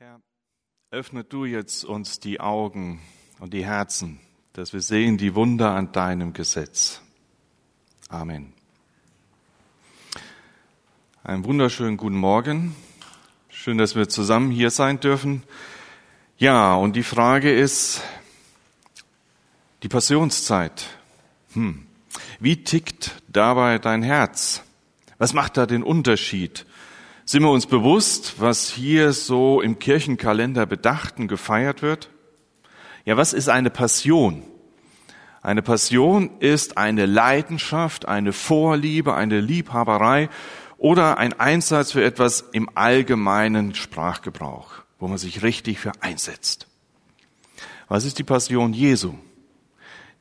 Herr, öffne du jetzt uns die Augen und die Herzen, dass wir sehen die Wunder an deinem Gesetz. Amen. Einen wunderschönen guten Morgen. Schön, dass wir zusammen hier sein dürfen. Ja, und die Frage ist, die Passionszeit. Hm. Wie tickt dabei dein Herz? Was macht da den Unterschied? Sind wir uns bewusst, was hier so im Kirchenkalender bedachten gefeiert wird? Ja, was ist eine Passion? Eine Passion ist eine Leidenschaft, eine Vorliebe, eine Liebhaberei oder ein Einsatz für etwas im allgemeinen Sprachgebrauch, wo man sich richtig für einsetzt. Was ist die Passion Jesu?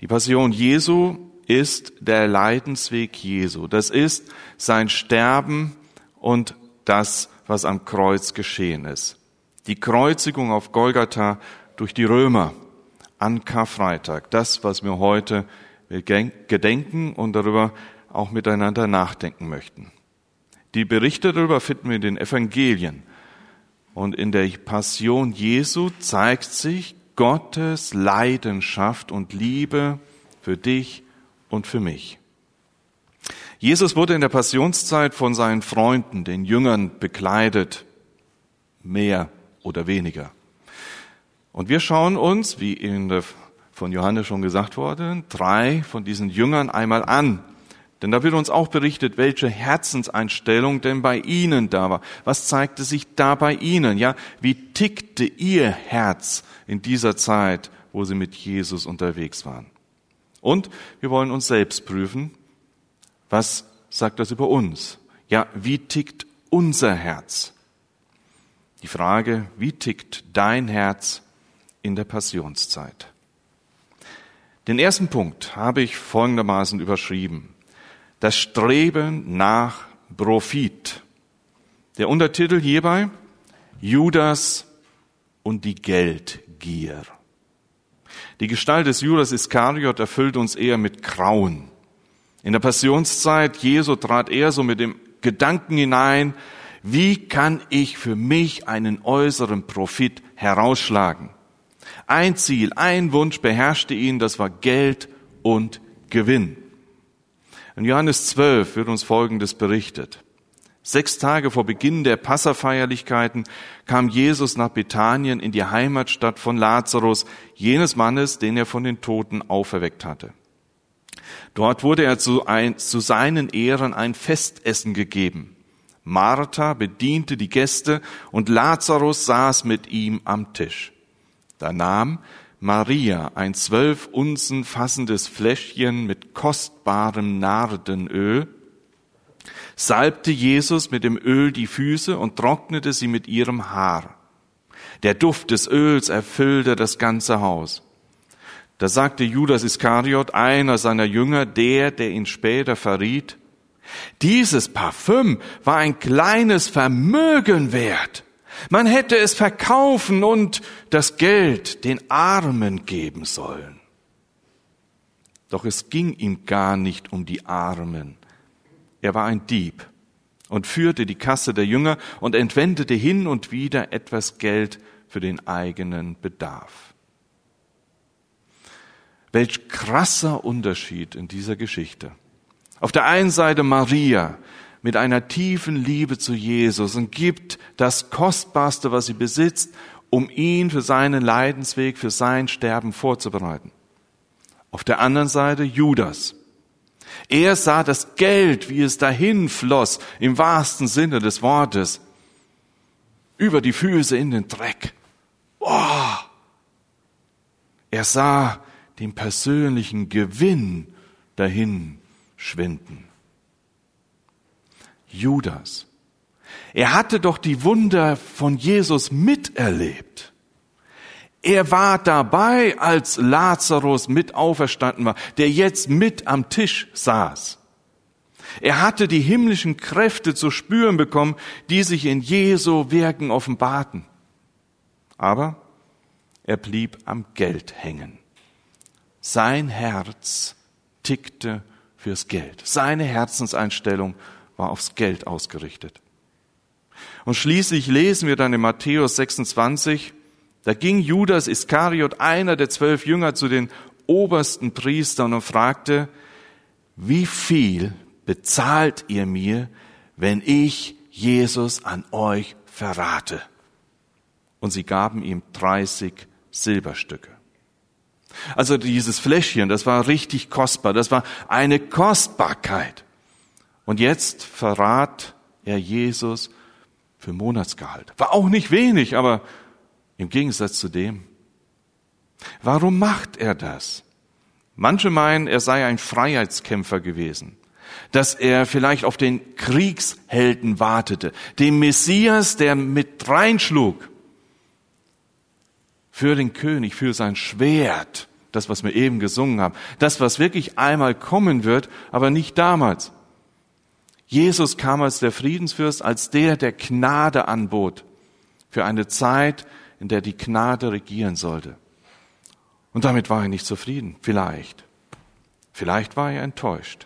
Die Passion Jesu ist der Leidensweg Jesu. Das ist sein Sterben und das, was am Kreuz geschehen ist. Die Kreuzigung auf Golgatha durch die Römer an Karfreitag. Das, was wir heute gedenken und darüber auch miteinander nachdenken möchten. Die Berichte darüber finden wir in den Evangelien. Und in der Passion Jesu zeigt sich Gottes Leidenschaft und Liebe für dich und für mich. Jesus wurde in der Passionszeit von seinen Freunden, den Jüngern, bekleidet, mehr oder weniger. Und wir schauen uns, wie in der, von Johannes schon gesagt wurde, drei von diesen Jüngern einmal an. Denn da wird uns auch berichtet, welche Herzenseinstellung denn bei ihnen da war. Was zeigte sich da bei ihnen? Ja, wie tickte ihr Herz in dieser Zeit, wo sie mit Jesus unterwegs waren? Und wir wollen uns selbst prüfen, was sagt das über uns? Ja, wie tickt unser Herz? Die Frage, wie tickt dein Herz in der Passionszeit? Den ersten Punkt habe ich folgendermaßen überschrieben. Das Streben nach Profit. Der Untertitel hierbei, Judas und die Geldgier. Die Gestalt des Judas Iskariot erfüllt uns eher mit Grauen. In der Passionszeit Jesu trat er so mit dem Gedanken hinein, wie kann ich für mich einen äußeren Profit herausschlagen? Ein Ziel, ein Wunsch beherrschte ihn, das war Geld und Gewinn. In Johannes 12 wird uns Folgendes berichtet. Sechs Tage vor Beginn der Passafeierlichkeiten kam Jesus nach Bethanien in die Heimatstadt von Lazarus, jenes Mannes, den er von den Toten auferweckt hatte. Dort wurde er zu, ein, zu seinen Ehren ein Festessen gegeben. Martha bediente die Gäste und Lazarus saß mit ihm am Tisch. Da nahm Maria ein zwölf Unzen fassendes Fläschchen mit kostbarem Nardenöl, salbte Jesus mit dem Öl die Füße und trocknete sie mit ihrem Haar. Der Duft des Öls erfüllte das ganze Haus. Da sagte Judas Iskariot, einer seiner Jünger, der, der ihn später verriet, dieses Parfüm war ein kleines Vermögen wert. Man hätte es verkaufen und das Geld den Armen geben sollen. Doch es ging ihm gar nicht um die Armen. Er war ein Dieb und führte die Kasse der Jünger und entwendete hin und wieder etwas Geld für den eigenen Bedarf. Welch krasser Unterschied in dieser Geschichte. Auf der einen Seite Maria mit einer tiefen Liebe zu Jesus und gibt das Kostbarste, was sie besitzt, um ihn für seinen Leidensweg, für sein Sterben vorzubereiten. Auf der anderen Seite Judas. Er sah das Geld, wie es dahin floss, im wahrsten Sinne des Wortes, über die Füße in den Dreck. Oh! Er sah den persönlichen Gewinn dahin schwinden. Judas. Er hatte doch die Wunder von Jesus miterlebt. Er war dabei, als Lazarus mit auferstanden war, der jetzt mit am Tisch saß. Er hatte die himmlischen Kräfte zu spüren bekommen, die sich in Jesu Werken offenbarten. Aber er blieb am Geld hängen. Sein Herz tickte fürs Geld. Seine Herzenseinstellung war aufs Geld ausgerichtet. Und schließlich lesen wir dann in Matthäus 26, da ging Judas Iskariot, einer der zwölf Jünger, zu den obersten Priestern und fragte, wie viel bezahlt ihr mir, wenn ich Jesus an euch verrate? Und sie gaben ihm 30 Silberstücke. Also dieses Fläschchen, das war richtig kostbar, das war eine Kostbarkeit. Und jetzt verrat er Jesus für Monatsgehalt. War auch nicht wenig, aber im Gegensatz zu dem. Warum macht er das? Manche meinen, er sei ein Freiheitskämpfer gewesen, dass er vielleicht auf den Kriegshelden wartete, den Messias, der mit reinschlug für den König, für sein Schwert, das, was wir eben gesungen haben, das, was wirklich einmal kommen wird, aber nicht damals. Jesus kam als der Friedensfürst, als der, der Gnade anbot, für eine Zeit, in der die Gnade regieren sollte. Und damit war er nicht zufrieden, vielleicht. Vielleicht war er enttäuscht.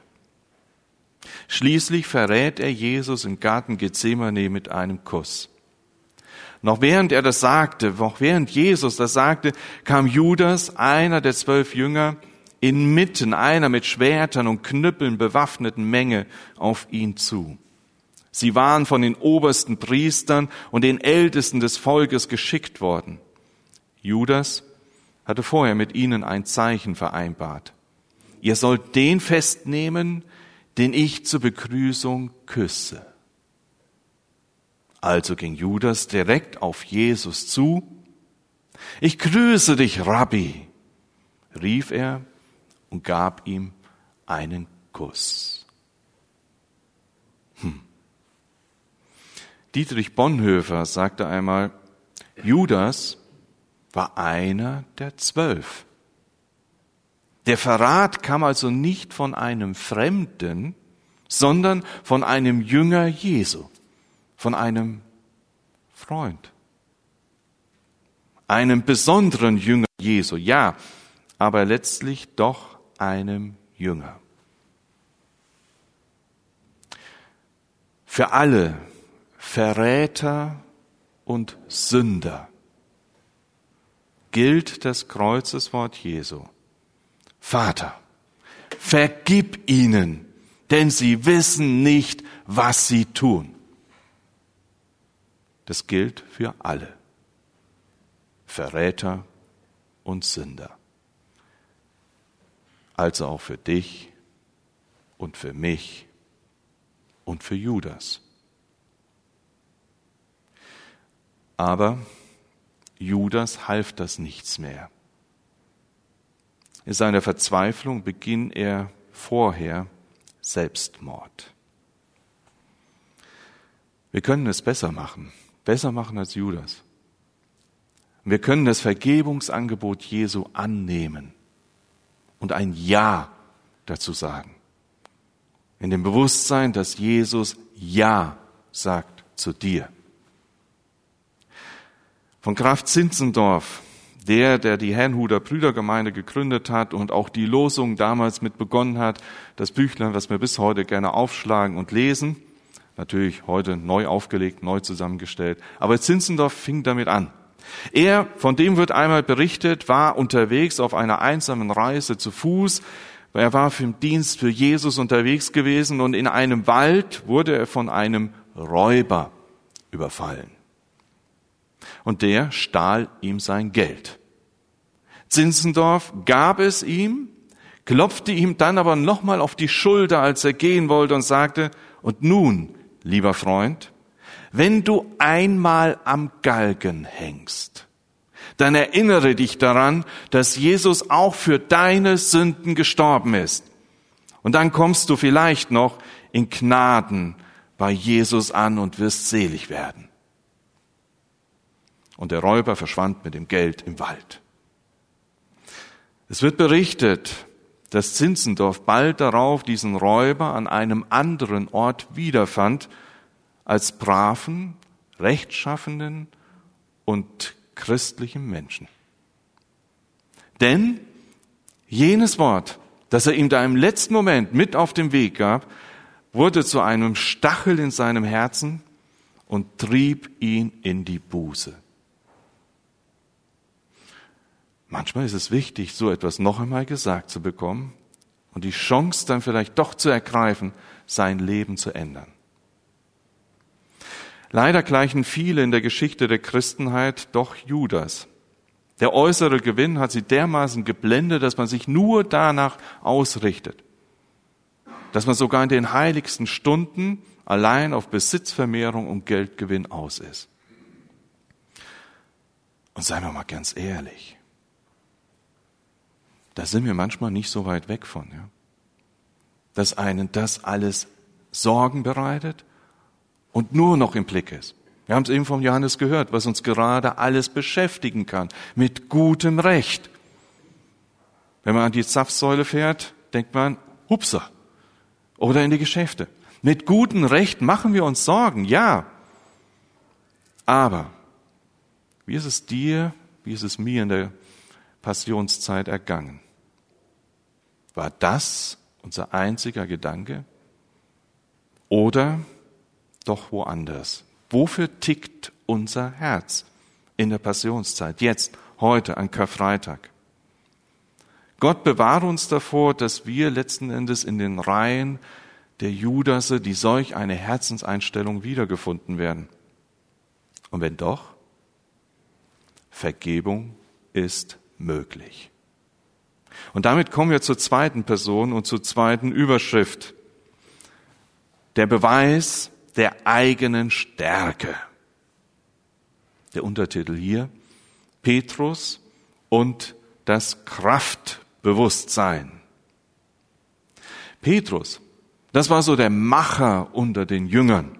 Schließlich verrät er Jesus im Garten Gethsemane mit einem Kuss. Noch während er das sagte, noch während Jesus das sagte, kam Judas, einer der zwölf Jünger, inmitten einer mit Schwertern und Knüppeln bewaffneten Menge auf ihn zu. Sie waren von den obersten Priestern und den Ältesten des Volkes geschickt worden. Judas hatte vorher mit ihnen ein Zeichen vereinbart. Ihr sollt den festnehmen, den ich zur Begrüßung küsse. Also ging Judas direkt auf Jesus zu. Ich grüße dich, Rabbi, rief er und gab ihm einen Kuss. Hm. Dietrich Bonhoeffer sagte einmal, Judas war einer der zwölf. Der Verrat kam also nicht von einem Fremden, sondern von einem Jünger Jesu, von einem Freund, einem besonderen Jünger Jesu, ja, aber letztlich doch einem Jünger. Für alle Verräter und Sünder gilt das Kreuzeswort Jesu. Vater, vergib ihnen, denn sie wissen nicht, was sie tun. Das gilt für alle. Verräter und Sünder also auch für dich und für mich und für Judas. Aber Judas half das nichts mehr. In seiner Verzweiflung beginnt er vorher Selbstmord. Wir können es besser machen, besser machen als Judas. Wir können das Vergebungsangebot Jesu annehmen und ein Ja dazu sagen. In dem Bewusstsein, dass Jesus Ja sagt zu dir. Von Graf Zinzendorf, der, der die Herrnhuter Brüdergemeinde gegründet hat und auch die Losung damals mit begonnen hat, das Büchlein, was wir bis heute gerne aufschlagen und lesen, natürlich heute neu aufgelegt, neu zusammengestellt, aber Zinzendorf fing damit an. Er, von dem wird einmal berichtet, war unterwegs auf einer einsamen Reise zu Fuß. Er war für den Dienst für Jesus unterwegs gewesen und in einem Wald wurde er von einem Räuber überfallen. Und der stahl ihm sein Geld. Zinzendorf gab es ihm, klopfte ihm dann aber nochmal auf die Schulter, als er gehen wollte und sagte, und nun, lieber Freund, wenn du einmal am Galgen hängst, dann erinnere dich daran, dass Jesus auch für deine Sünden gestorben ist. Und dann kommst du vielleicht noch in Gnaden bei Jesus an und wirst selig werden. Und der Räuber verschwand mit dem Geld im Wald. Es wird berichtet, dass Zinzendorf bald darauf diesen Räuber an einem anderen Ort wiederfand als braven, rechtschaffenden und christlichen Menschen. Denn jenes Wort, das er ihm da im letzten Moment mit auf den Weg gab, wurde zu einem Stachel in seinem Herzen und trieb ihn in die Buße. Manchmal ist es wichtig, so etwas noch einmal gesagt zu bekommen und die Chance dann vielleicht doch zu ergreifen, sein Leben zu ändern. Leider gleichen viele in der Geschichte der Christenheit doch Judas. Der äußere Gewinn hat sie dermaßen geblendet, dass man sich nur danach ausrichtet. Dass man sogar in den heiligsten Stunden allein auf Besitzvermehrung und Geldgewinn aus ist. Und seien wir mal ganz ehrlich, da sind wir manchmal nicht so weit weg von, ja? dass einen das alles Sorgen bereitet und nur noch im Blick ist. Wir haben es eben von Johannes gehört, was uns gerade alles beschäftigen kann, mit gutem Recht. Wenn man an die Zapfsäule fährt, denkt man, hupsa, oder in die Geschäfte. Mit gutem Recht machen wir uns Sorgen, ja. Aber wie ist es dir, wie ist es mir in der Passionszeit ergangen? War das unser einziger Gedanke? Oder doch woanders? Wofür tickt unser Herz in der Passionszeit, jetzt, heute, an Karfreitag? Gott bewahre uns davor, dass wir letzten Endes in den Reihen der Judasse, die solch eine Herzenseinstellung wiedergefunden werden. Und wenn doch, Vergebung ist möglich. Und damit kommen wir zur zweiten Person und zur zweiten Überschrift. Der Beweis der eigenen Stärke. Der Untertitel hier, Petrus und das Kraftbewusstsein. Petrus, das war so der Macher unter den Jüngern.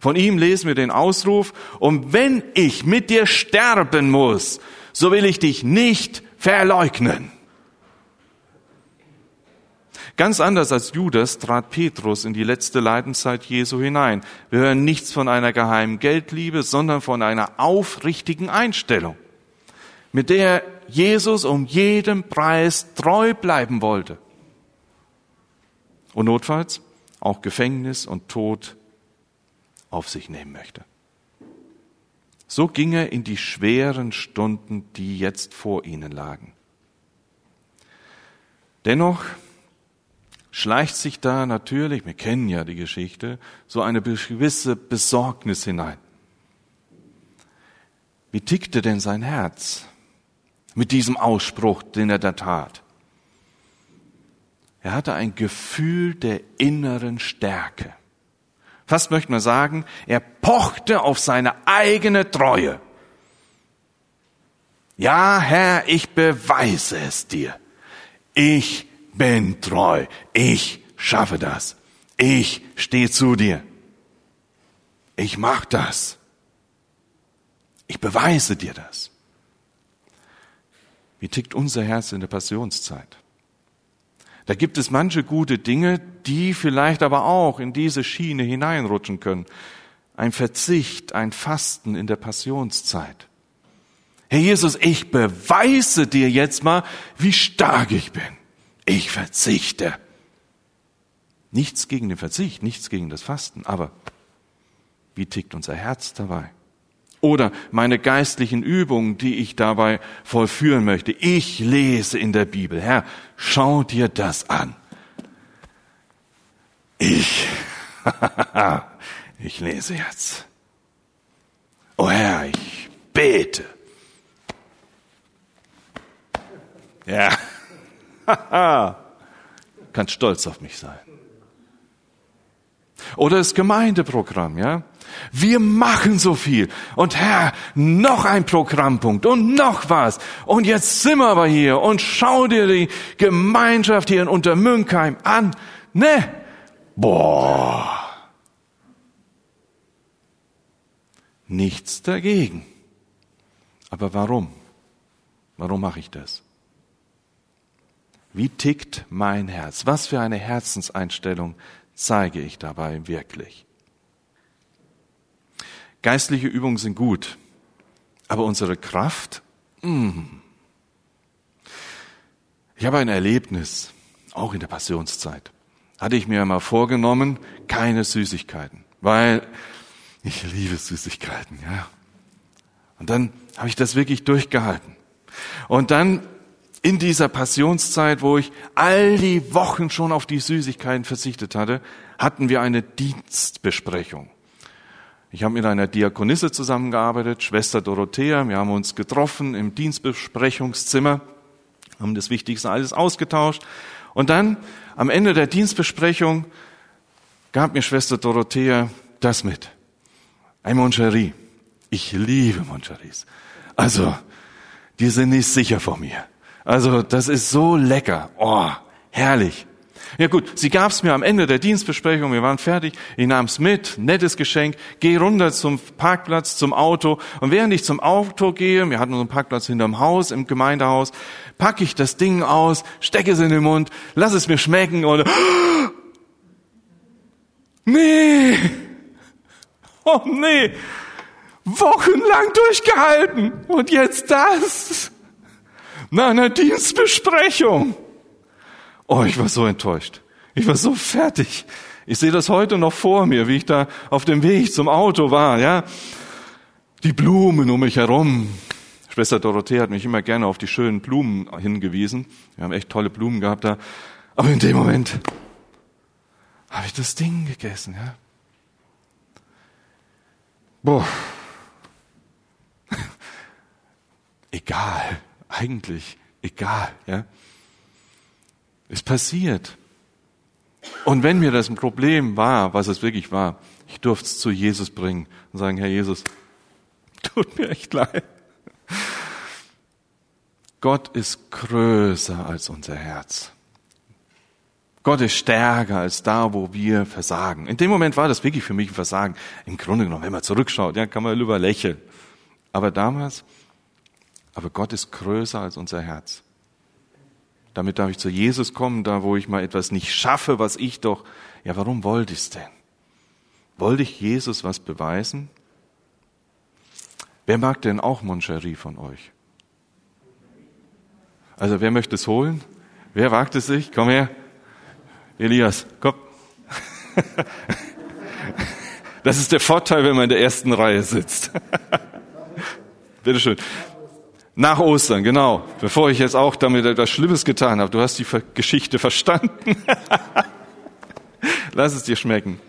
Von ihm lesen wir den Ausruf, und wenn ich mit dir sterben muss, so will ich dich nicht verleugnen. Ganz anders als Judas trat Petrus in die letzte Leidenszeit Jesu hinein. Wir hören nichts von einer geheimen Geldliebe, sondern von einer aufrichtigen Einstellung, mit der Jesus um jeden Preis treu bleiben wollte. Und notfalls auch Gefängnis und Tod auf sich nehmen möchte. So ging er in die schweren Stunden, die jetzt vor ihnen lagen. Dennoch schleicht sich da natürlich, wir kennen ja die Geschichte, so eine gewisse Besorgnis hinein. Wie tickte denn sein Herz mit diesem Ausspruch, den er da tat? Er hatte ein Gefühl der inneren Stärke. Fast möchte man sagen, er pochte auf seine eigene Treue. Ja, Herr, ich beweise es dir. Ich bin treu. Ich schaffe das. Ich stehe zu dir. Ich mach das. Ich beweise dir das. Wie tickt unser Herz in der Passionszeit? Da gibt es manche gute Dinge, die vielleicht aber auch in diese Schiene hineinrutschen können. Ein Verzicht, ein Fasten in der Passionszeit. Herr Jesus, ich beweise dir jetzt mal, wie stark ich bin ich verzichte. Nichts gegen den Verzicht, nichts gegen das Fasten, aber wie tickt unser Herz dabei? Oder meine geistlichen Übungen, die ich dabei vollführen möchte. Ich lese in der Bibel. Herr, schau dir das an. Ich, ich lese jetzt. Oh Herr, ich bete. Ja. Kannst stolz auf mich sein. Oder das Gemeindeprogramm, ja? Wir machen so viel. Und Herr, noch ein Programmpunkt und noch was. Und jetzt sind wir aber hier und schau dir die Gemeinschaft hier in Untermünkheim an. Ne? Boah. Nichts dagegen. Aber warum? Warum mache ich das? Wie tickt mein Herz? Was für eine Herzenseinstellung zeige ich dabei wirklich? Geistliche Übungen sind gut, aber unsere Kraft? Mm. Ich habe ein Erlebnis, auch in der Passionszeit. Hatte ich mir mal vorgenommen, keine Süßigkeiten, weil Ich liebe Süßigkeiten, ja. Und dann habe ich das wirklich durchgehalten. Und dann in dieser Passionszeit, wo ich all die Wochen schon auf die Süßigkeiten verzichtet hatte, hatten wir eine Dienstbesprechung. Ich habe mit einer Diakonisse zusammengearbeitet, Schwester Dorothea. Wir haben uns getroffen im Dienstbesprechungszimmer, haben das Wichtigste alles ausgetauscht. Und dann am Ende der Dienstbesprechung gab mir Schwester Dorothea das mit. Ein Moncherie. Ich liebe Moncheries. Also, die sind nicht sicher vor mir. Also, das ist so lecker. Oh, herrlich. Ja gut, sie gab es mir am Ende der Dienstbesprechung, wir waren fertig, ich nahm es mit, nettes Geschenk, gehe runter zum Parkplatz, zum Auto. Und während ich zum Auto gehe, wir hatten unseren Parkplatz hinterm Haus, im Gemeindehaus, packe ich das Ding aus, stecke es in den Mund, lass es mir schmecken und nee, oh nee, wochenlang durchgehalten! Und jetzt das. Nach einer Dienstbesprechung. Oh, ich war so enttäuscht. Ich war so fertig. Ich sehe das heute noch vor mir, wie ich da auf dem Weg zum Auto war, ja. Die Blumen um mich herum. Schwester Dorothea hat mich immer gerne auf die schönen Blumen hingewiesen. Wir haben echt tolle Blumen gehabt da. Aber in dem Moment habe ich das Ding gegessen, ja. Boah. egal, eigentlich egal, ja. Es passiert. Und wenn mir das ein Problem war, was es wirklich war, ich durfte es zu Jesus bringen und sagen, Herr Jesus, tut mir echt leid. Gott ist größer als unser Herz. Gott ist stärker als da, wo wir versagen. In dem Moment war das wirklich für mich ein Versagen. Im Grunde genommen, wenn man zurückschaut, ja, kann man lieber lächeln. Aber damals aber Gott ist größer als unser Herz. Damit darf ich zu Jesus kommen, da wo ich mal etwas nicht schaffe, was ich doch, ja, warum wollte ich es denn? Wollte ich Jesus was beweisen? Wer mag denn auch Moncherie von euch? Also wer möchte es holen? Wer wagt es sich? Komm her. Elias, komm. Das ist der Vorteil, wenn man in der ersten Reihe sitzt. Bitteschön. Nach Ostern, genau. Bevor ich jetzt auch damit etwas Schlimmes getan habe. Du hast die Geschichte verstanden. Lass es dir schmecken.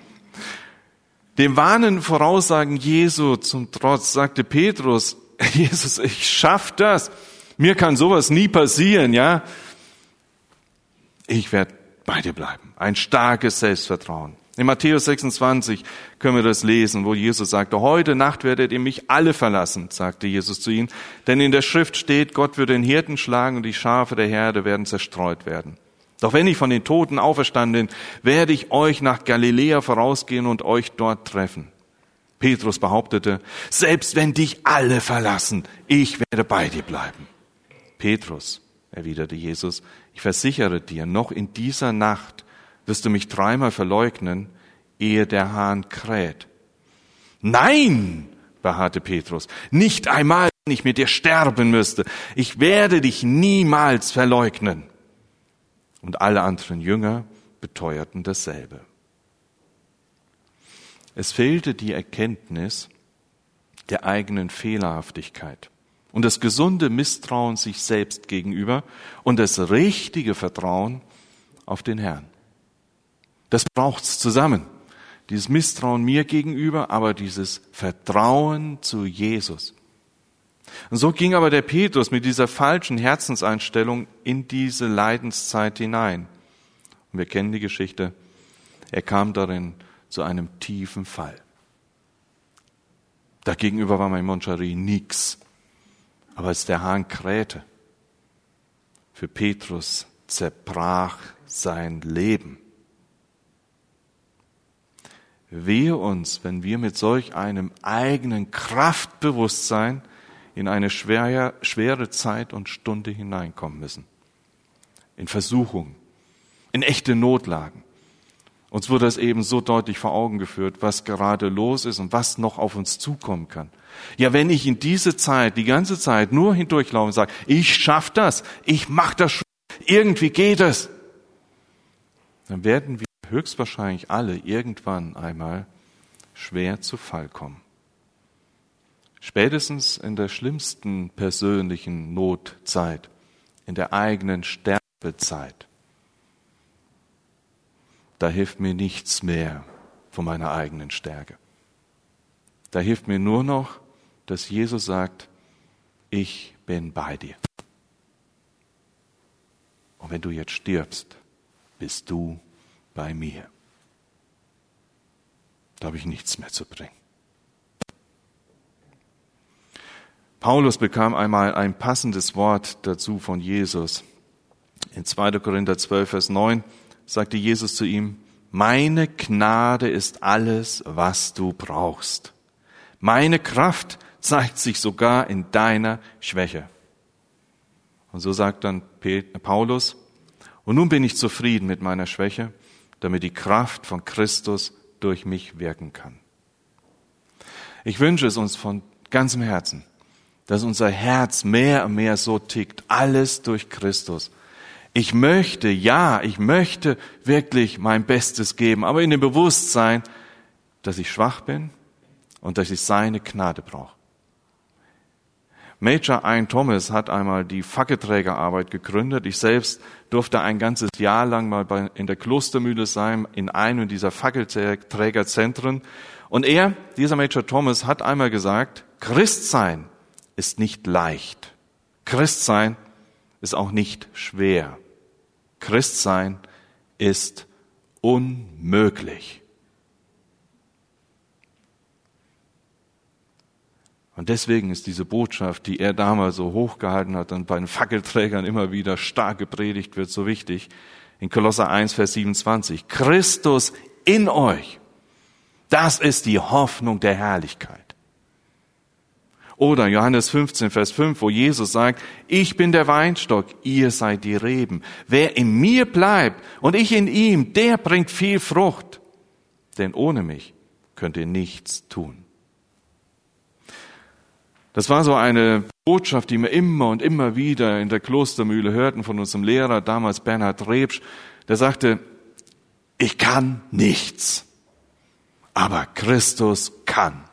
Dem warnenden Voraussagen Jesu zum Trotz sagte Petrus, Jesus, ich schaff das. Mir kann sowas nie passieren, ja. Ich werde bei dir bleiben. Ein starkes Selbstvertrauen. In Matthäus 26 können wir das lesen, wo Jesus sagte, heute Nacht werdet ihr mich alle verlassen, sagte Jesus zu ihnen, denn in der Schrift steht, Gott wird den Hirten schlagen und die Schafe der Herde werden zerstreut werden. Doch wenn ich von den Toten auferstanden bin, werde ich euch nach Galiläa vorausgehen und euch dort treffen. Petrus behauptete, selbst wenn dich alle verlassen, ich werde bei dir bleiben. Petrus, erwiderte Jesus, ich versichere dir, noch in dieser Nacht wirst du mich dreimal verleugnen, ehe der Hahn kräht. Nein, beharrte Petrus, nicht einmal, wenn ich mit dir sterben müsste. Ich werde dich niemals verleugnen. Und alle anderen Jünger beteuerten dasselbe. Es fehlte die Erkenntnis der eigenen Fehlerhaftigkeit und das gesunde Misstrauen sich selbst gegenüber und das richtige Vertrauen auf den Herrn. Das braucht's zusammen. Dieses Misstrauen mir gegenüber, aber dieses Vertrauen zu Jesus. Und so ging aber der Petrus mit dieser falschen Herzenseinstellung in diese Leidenszeit hinein. Und wir kennen die Geschichte. Er kam darin zu einem tiefen Fall. Dagegenüber war mein Moncherie nix. Aber als der Hahn krähte, für Petrus zerbrach sein Leben. Wehe uns, wenn wir mit solch einem eigenen Kraftbewusstsein in eine schwere, schwere Zeit und Stunde hineinkommen müssen. In Versuchungen, in echte Notlagen. Uns wurde das eben so deutlich vor Augen geführt, was gerade los ist und was noch auf uns zukommen kann. Ja, wenn ich in diese Zeit, die ganze Zeit nur hindurchlaufe und sage, ich schaff das, ich mach das schon, irgendwie geht es, dann werden wir höchstwahrscheinlich alle irgendwann einmal schwer zu Fall kommen. Spätestens in der schlimmsten persönlichen Notzeit, in der eigenen Sterbezeit, da hilft mir nichts mehr von meiner eigenen Stärke. Da hilft mir nur noch, dass Jesus sagt, ich bin bei dir. Und wenn du jetzt stirbst, bist du bei mir. Da habe ich nichts mehr zu bringen. Paulus bekam einmal ein passendes Wort dazu von Jesus. In 2. Korinther 12, Vers 9 sagte Jesus zu ihm, meine Gnade ist alles, was du brauchst. Meine Kraft zeigt sich sogar in deiner Schwäche. Und so sagt dann Paulus, und nun bin ich zufrieden mit meiner Schwäche, damit die Kraft von Christus durch mich wirken kann. Ich wünsche es uns von ganzem Herzen, dass unser Herz mehr und mehr so tickt, alles durch Christus. Ich möchte, ja, ich möchte wirklich mein Bestes geben, aber in dem Bewusstsein, dass ich schwach bin und dass ich seine Gnade brauche. Major Ein Thomas hat einmal die Fackelträgerarbeit gegründet. Ich selbst durfte ein ganzes Jahr lang mal in der Klostermühle sein, in einem dieser Fackelträgerzentren. Und er, dieser Major Thomas, hat einmal gesagt, Christsein ist nicht leicht. Christsein ist auch nicht schwer. Christsein ist unmöglich. Und deswegen ist diese Botschaft, die er damals so hochgehalten hat und bei den Fackelträgern immer wieder stark gepredigt wird, so wichtig. In Kolosser 1, Vers 27. Christus in euch. Das ist die Hoffnung der Herrlichkeit. Oder Johannes 15, Vers 5, wo Jesus sagt, ich bin der Weinstock, ihr seid die Reben. Wer in mir bleibt und ich in ihm, der bringt viel Frucht. Denn ohne mich könnt ihr nichts tun. Das war so eine Botschaft, die wir immer und immer wieder in der Klostermühle hörten von unserem Lehrer, damals Bernhard Rebsch, der sagte, ich kann nichts, aber Christus kann.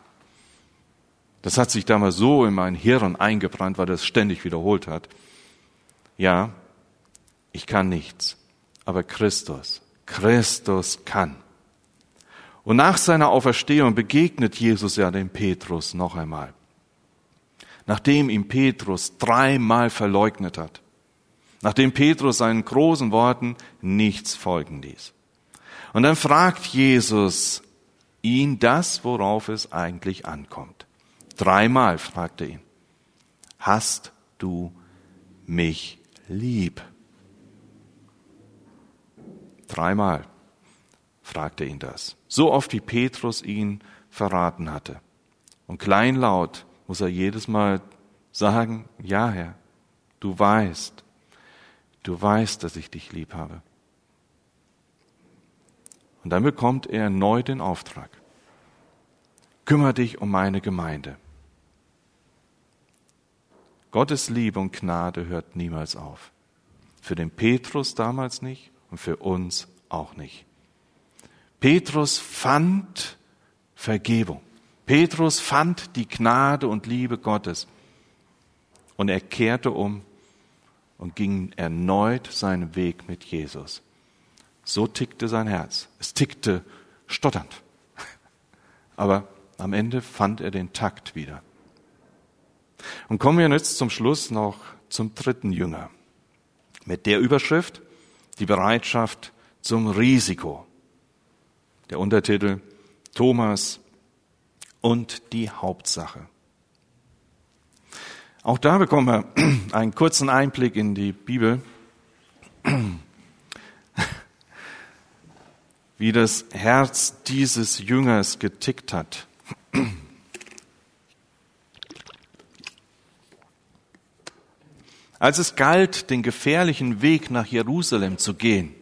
Das hat sich damals so in mein Hirn eingebrannt, weil er es ständig wiederholt hat. Ja, ich kann nichts, aber Christus, Christus kann. Und nach seiner Auferstehung begegnet Jesus ja dem Petrus noch einmal nachdem ihm Petrus dreimal verleugnet hat, nachdem Petrus seinen großen Worten nichts folgen ließ. Und dann fragt Jesus ihn das, worauf es eigentlich ankommt. Dreimal fragt er ihn, hast du mich lieb? Dreimal fragte ihn das. So oft wie Petrus ihn verraten hatte. Und kleinlaut muss er jedes Mal sagen, ja Herr, du weißt, du weißt, dass ich dich lieb habe. Und dann bekommt er neu den Auftrag. Kümmer dich um meine Gemeinde. Gottes Liebe und Gnade hört niemals auf. Für den Petrus damals nicht und für uns auch nicht. Petrus fand Vergebung. Petrus fand die Gnade und Liebe Gottes und er kehrte um und ging erneut seinen Weg mit Jesus. So tickte sein Herz. Es tickte stotternd. Aber am Ende fand er den Takt wieder. Und kommen wir jetzt zum Schluss noch zum dritten Jünger. Mit der Überschrift die Bereitschaft zum Risiko. Der Untertitel Thomas und die Hauptsache. Auch da bekommen wir einen kurzen Einblick in die Bibel, wie das Herz dieses Jüngers getickt hat. Als es galt, den gefährlichen Weg nach Jerusalem zu gehen,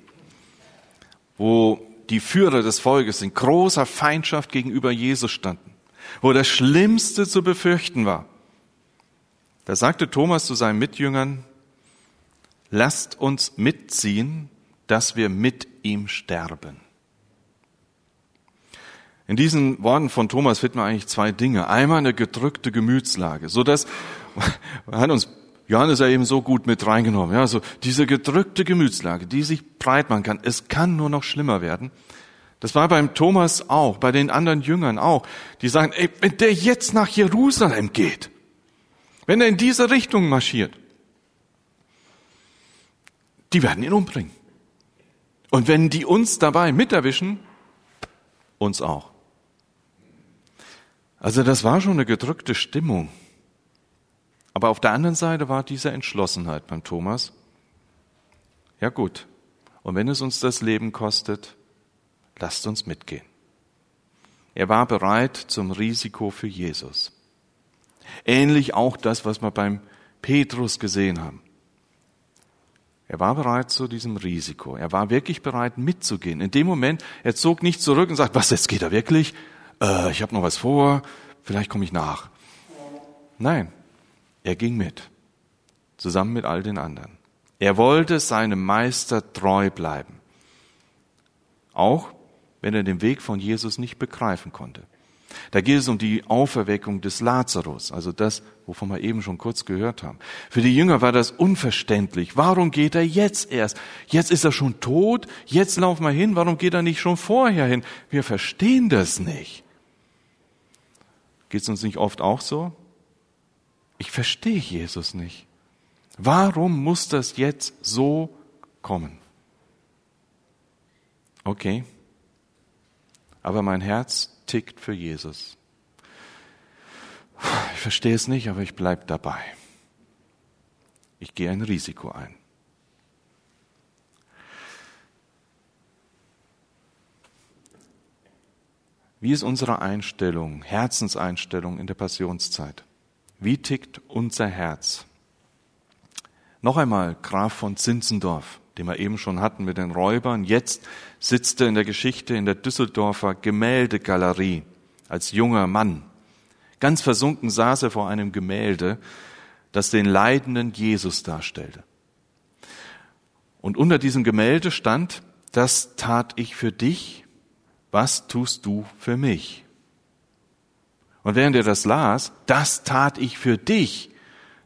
wo die Führer des Volkes in großer Feindschaft gegenüber Jesus standen, wo das Schlimmste zu befürchten war. Da sagte Thomas zu seinen Mitjüngern, lasst uns mitziehen, dass wir mit ihm sterben. In diesen Worten von Thomas finden wir eigentlich zwei Dinge. Einmal eine gedrückte Gemütslage, so dass hat uns Johannes ja eben so gut mit reingenommen. Ja, so diese gedrückte Gemütslage, die sich breit machen kann. Es kann nur noch schlimmer werden. Das war beim Thomas auch, bei den anderen Jüngern auch. Die sagen, ey, wenn der jetzt nach Jerusalem geht, wenn er in diese Richtung marschiert, die werden ihn umbringen. Und wenn die uns dabei miterwischen, uns auch. Also das war schon eine gedrückte Stimmung. Aber auf der anderen Seite war diese Entschlossenheit beim Thomas. Ja gut, und wenn es uns das Leben kostet, lasst uns mitgehen. Er war bereit zum Risiko für Jesus. Ähnlich auch das, was wir beim Petrus gesehen haben. Er war bereit zu diesem Risiko. Er war wirklich bereit mitzugehen. In dem Moment, er zog nicht zurück und sagt, was, jetzt geht er wirklich? Äh, ich habe noch was vor, vielleicht komme ich nach. Nein, er ging mit, zusammen mit all den anderen. Er wollte seinem Meister treu bleiben, auch wenn er den Weg von Jesus nicht begreifen konnte. Da geht es um die Auferweckung des Lazarus, also das, wovon wir eben schon kurz gehört haben. Für die Jünger war das unverständlich. Warum geht er jetzt erst? Jetzt ist er schon tot, jetzt laufen wir hin, warum geht er nicht schon vorher hin? Wir verstehen das nicht. Geht es uns nicht oft auch so? Ich verstehe Jesus nicht. Warum muss das jetzt so kommen? Okay, aber mein Herz tickt für Jesus. Ich verstehe es nicht, aber ich bleibe dabei. Ich gehe ein Risiko ein. Wie ist unsere Einstellung, Herzenseinstellung in der Passionszeit? Wie tickt unser Herz? Noch einmal Graf von Zinzendorf, den wir eben schon hatten mit den Räubern. Jetzt sitzt er in der Geschichte in der Düsseldorfer Gemäldegalerie als junger Mann. Ganz versunken saß er vor einem Gemälde, das den leidenden Jesus darstellte. Und unter diesem Gemälde stand, das tat ich für dich, was tust du für mich? Und während er das las, das tat ich für dich,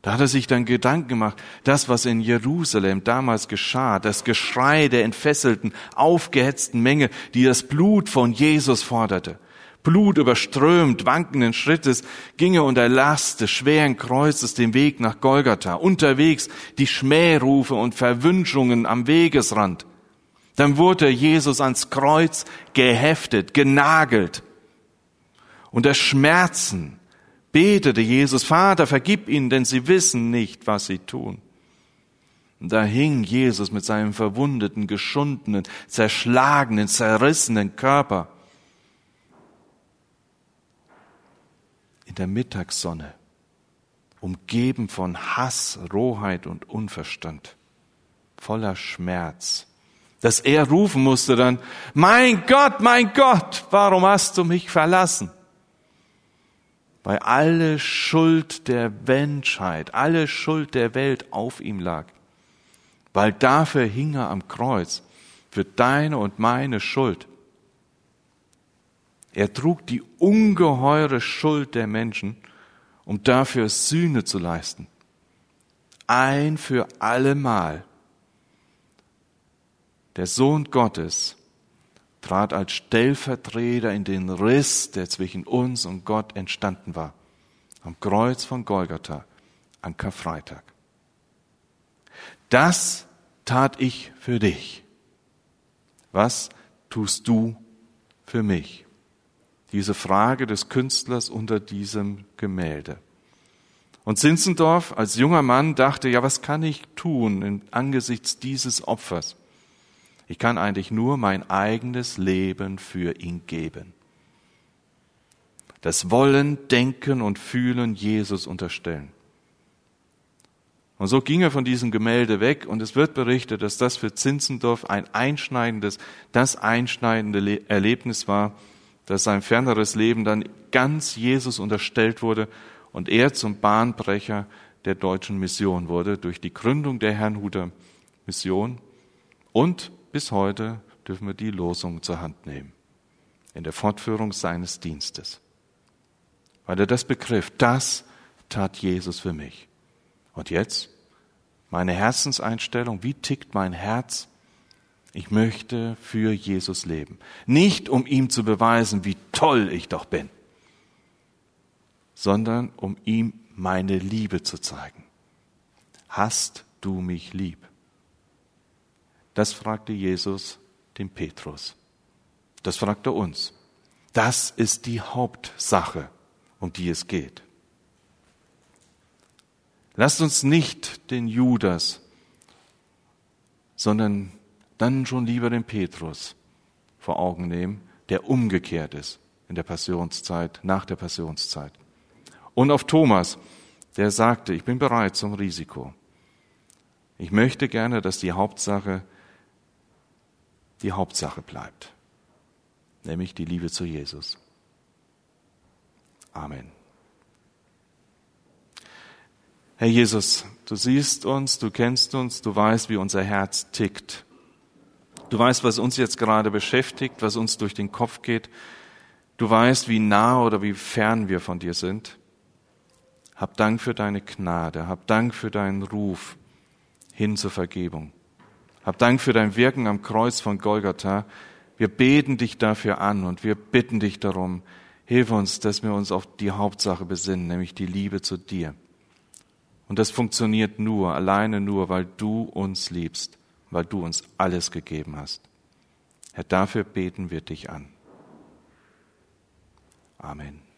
da hat er sich dann Gedanken gemacht, das, was in Jerusalem damals geschah, das Geschrei der entfesselten, aufgehetzten Menge, die das Blut von Jesus forderte. Blut überströmt, wankenden Schrittes, ginge unter Last des schweren Kreuzes den Weg nach Golgatha. Unterwegs die Schmährufe und Verwünschungen am Wegesrand. Dann wurde Jesus ans Kreuz geheftet, genagelt. Unter Schmerzen betete Jesus, Vater, vergib ihnen, denn sie wissen nicht, was sie tun. Und da hing Jesus mit seinem verwundeten, geschundenen, zerschlagenen, zerrissenen Körper in der Mittagssonne, umgeben von Hass, Rohheit und Unverstand, voller Schmerz, dass er rufen musste dann, mein Gott, mein Gott, warum hast du mich verlassen? Weil alle Schuld der Menschheit, alle Schuld der Welt auf ihm lag. Weil dafür hing er am Kreuz, für deine und meine Schuld. Er trug die ungeheure Schuld der Menschen, um dafür Sühne zu leisten. Ein für allemal. Der Sohn Gottes trat als Stellvertreter in den Riss, der zwischen uns und Gott entstanden war, am Kreuz von Golgatha, an Karfreitag. Das tat ich für dich. Was tust du für mich? Diese Frage des Künstlers unter diesem Gemälde. Und Zinzendorf als junger Mann dachte, ja, was kann ich tun angesichts dieses Opfers? Ich kann eigentlich nur mein eigenes Leben für ihn geben. Das Wollen, Denken und Fühlen Jesus unterstellen. Und so ging er von diesem Gemälde weg und es wird berichtet, dass das für Zinzendorf ein einschneidendes, das einschneidende Erlebnis war, dass sein ferneres Leben dann ganz Jesus unterstellt wurde und er zum Bahnbrecher der deutschen Mission wurde durch die Gründung der Herrnhuter Mission und bis heute dürfen wir die Losung zur Hand nehmen. in der Fortführung seines Dienstes. Weil er das begriff, das tat Jesus für mich. Und jetzt meine Herzenseinstellung, wie tickt mein Herz? Ich möchte für Jesus leben. Nicht um ihm zu beweisen, wie toll ich doch bin, sondern um ihm meine Liebe zu zeigen. Hast du mich lieb? Das fragte Jesus den Petrus. Das fragt er uns. Das ist die Hauptsache, um die es geht. Lasst uns nicht den Judas, sondern dann schon lieber den Petrus vor Augen nehmen, der umgekehrt ist in der Passionszeit, nach der Passionszeit. Und auf Thomas, der sagte, ich bin bereit zum Risiko. Ich möchte gerne, dass die Hauptsache die Hauptsache bleibt, nämlich die Liebe zu Jesus. Amen. Herr Jesus, du siehst uns, du kennst uns, du weißt, wie unser Herz tickt. Du weißt, was uns jetzt gerade beschäftigt, was uns durch den Kopf geht. Du weißt, wie nah oder wie fern wir von dir sind. Hab Dank für deine Gnade, hab Dank für deinen Ruf hin zur Vergebung. Hab Dank für dein Wirken am Kreuz von Golgatha. Wir beten dich dafür an und wir bitten dich darum, hilf uns, dass wir uns auf die Hauptsache besinnen, nämlich die Liebe zu dir. Und das funktioniert nur, alleine nur, weil du uns liebst, weil du uns alles gegeben hast. Herr, dafür beten wir dich an. Amen.